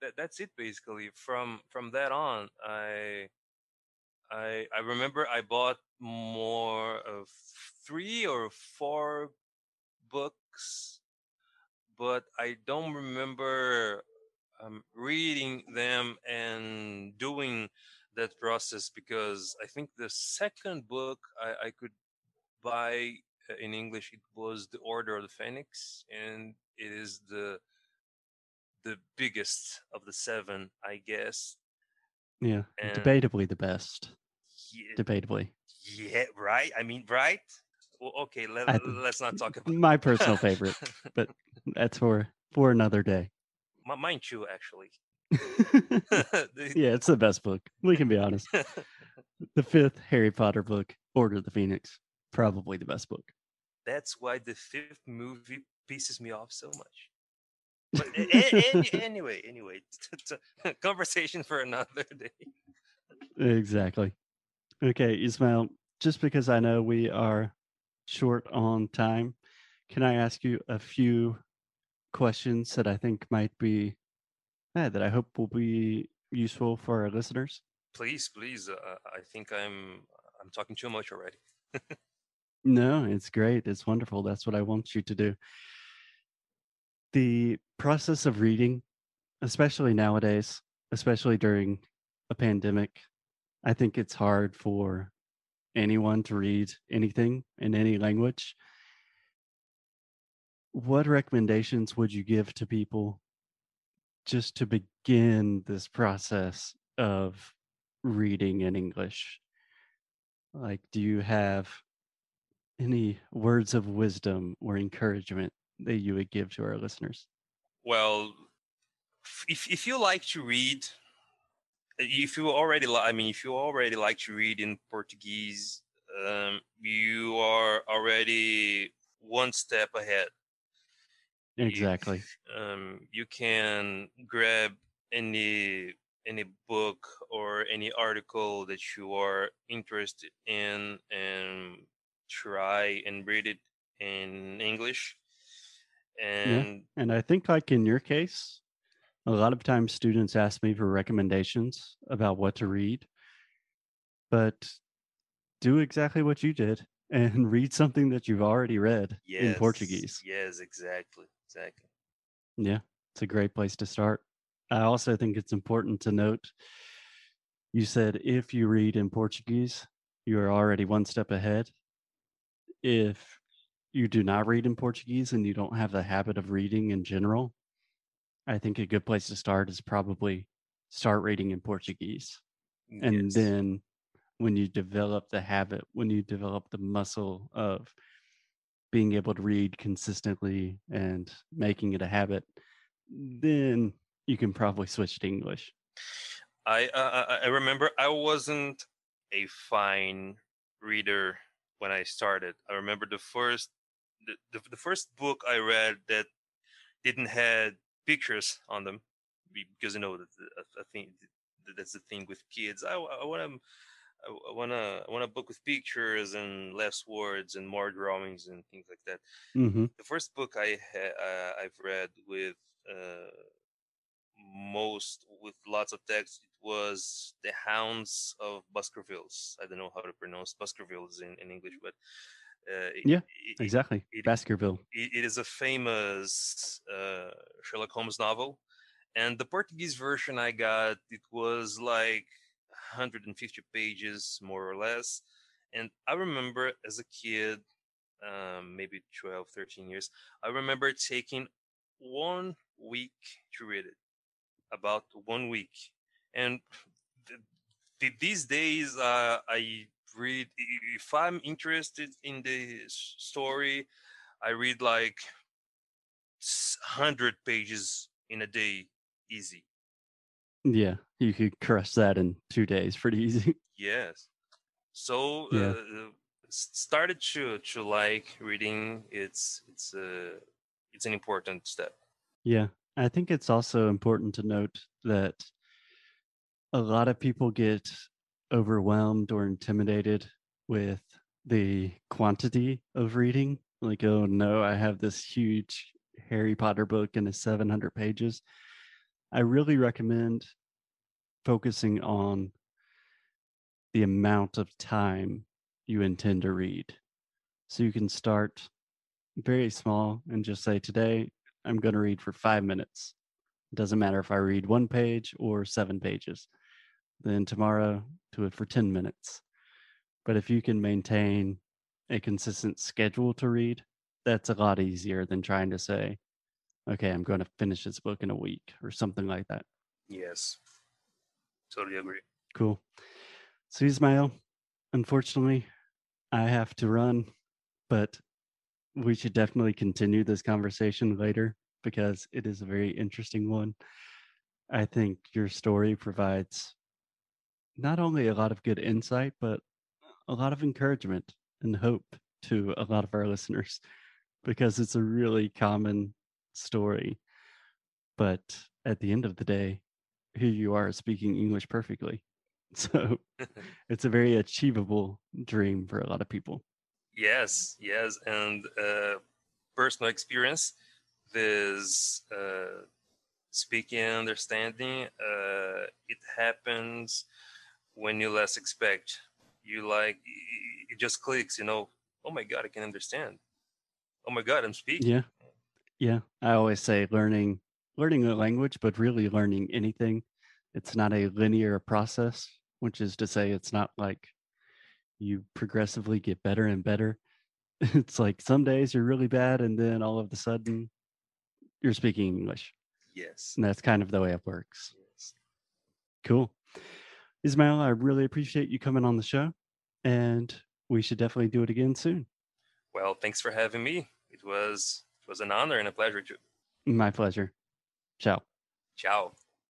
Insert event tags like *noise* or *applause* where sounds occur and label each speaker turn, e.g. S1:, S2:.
S1: that, that's it basically. From from that on, I I I remember I bought more of three or four books, but I don't remember um, reading them and doing that process because I think the second book I, I could buy uh, in English it was The Order of the Phoenix, and it is the the biggest of the seven, I guess.
S2: Yeah,
S1: And-
S2: debatably the best.
S1: Yeah,
S2: Debatably,
S1: yeah, right. I mean, right. Well, okay, let, let's not talk about
S2: my personal favorite, *laughs* but that's for for another day.
S1: Mi- Mine too, actually. *laughs* *laughs*
S2: yeah, it's the best book. We can be honest. The fifth Harry Potter book, Order of the Phoenix, probably the best book.
S1: That's why the fifth movie pisses me off so much. But a- a- any- anyway, anyway, *laughs* t- t- conversation for another *laughs* day.
S2: Exactly. Okay, Ismail, just because I know we are short on time, can I ask you a few questions that I think might be, eh, that I hope will be useful for our listeners?
S1: Please, please. Uh, I think I'm I'm talking too much already. *laughs*
S2: No, it's great. It's wonderful. That's what I want you to do. The process of reading, especially nowadays, especially during a pandemic, I think it's hard for anyone to read anything in any language. What recommendations would you give to people just to begin this process of reading in English? Like, do you have any words of wisdom or encouragement that you would give to our listeners?
S1: Well, if if you like to read, uh, if you already li- I mean, if you already like to read in Portuguese, um, you are already one step ahead.
S2: Exactly.
S1: um, you can grab any any book or any article that you are interested in and try and read it in English. And
S2: And I think, like in your case, a lot of times students ask me for recommendations about what to read, but do exactly what you did *laughs* and read something that you've already read in Portuguese.
S1: Yes, exactly, exactly.
S2: Yeah, it's a great place to start. I also think it's important to note you said if you read in Portuguese, you are already one step ahead. If you do not read in Portuguese and you don't have the habit of reading in general, I think a good place to start is probably start reading in Portuguese. And then when you develop the habit, when you develop the muscle of being able to read consistently and making it a habit, then you can probably switch to English.
S1: I uh, I remember I wasn't a fine reader when I started. I remember the first the, the, first book I read that didn't had pictures on them because you know that I think that's the thing with kids. I, I want to I want to want a book with pictures and less words and more drawings and things like that.
S2: hmm
S1: The first book I ha- uh, I've read with uh, most with lots of text it was the hounds of baskervilles i don't know how to pronounce baskervilles in, in english but uh,
S2: Yeah,
S1: it-
S2: Exactly.
S1: it-
S2: Baskerville.
S1: it, it is a famous uh, Sherlock Holmes novel, and the Portuguese version I got it was like 150 pages more or less. And I remember as a kid, um, maybe 12, 13 years, I remember taking one week to read it, about one week. And th- th- these days, uh, I read if I'm interested in the story, I read like hundred pages in a day, easy.
S2: Yeah, you could crush that in two days pretty easy. *laughs*
S1: Yes. So
S2: Yeah.
S1: uh, started to to like reading. It's it's a it's an important step.
S2: Yeah, I think it's also important to note that a lot of people get overwhelmed or intimidated with the quantity of reading. Like, oh no, I have this huge Harry Potter book and it's 700 pages. I really recommend focusing on the amount of time you intend to read. So you can start very small and just say, Today, I'm going to read for five minutes. It doesn't matter if I read one page or seven pages. Then tomorrow, do it for 10 minutes. But if you can maintain a consistent schedule to read, that's a lot easier than trying to say, okay, I'm going to finish this book in a week or something like that.
S1: Yes. Totally agree.
S2: Cool. So, Ismail, unfortunately, I have to run, but we should definitely continue this conversation later because it is a very interesting one. I think your story provides not only a lot of good insight, but a lot of encouragement and hope to a lot of our *laughs* listeners because it's a really common story. But at the end of the day, here you are speaking English perfectly. *laughs* So *laughs* it's a very achievable dream for a lot of people.
S1: Yes, yes. And uh, personal experience, this uh, speaking and understanding, uh, it happens when you less expect. You like, it just clicks, you know, oh my God, I can understand. Oh my God, I'm speaking.
S2: Yeah. Yeah. I always say learning learning a language, but really learning anything. It's not a linear process, which is to say it's not like you progressively get better and better. *laughs* It's like some days you're really bad and then all of a sudden you're speaking English.
S1: Yes.
S2: And that's kind of the way it works.
S1: Yes.
S2: Cool. Ismail, I really appreciate you coming on the show and we should definitely do it again soon.
S1: Well, thanks for having me. It was it was an honor and a pleasure to.
S2: My pleasure. Ciao.
S1: Ciao.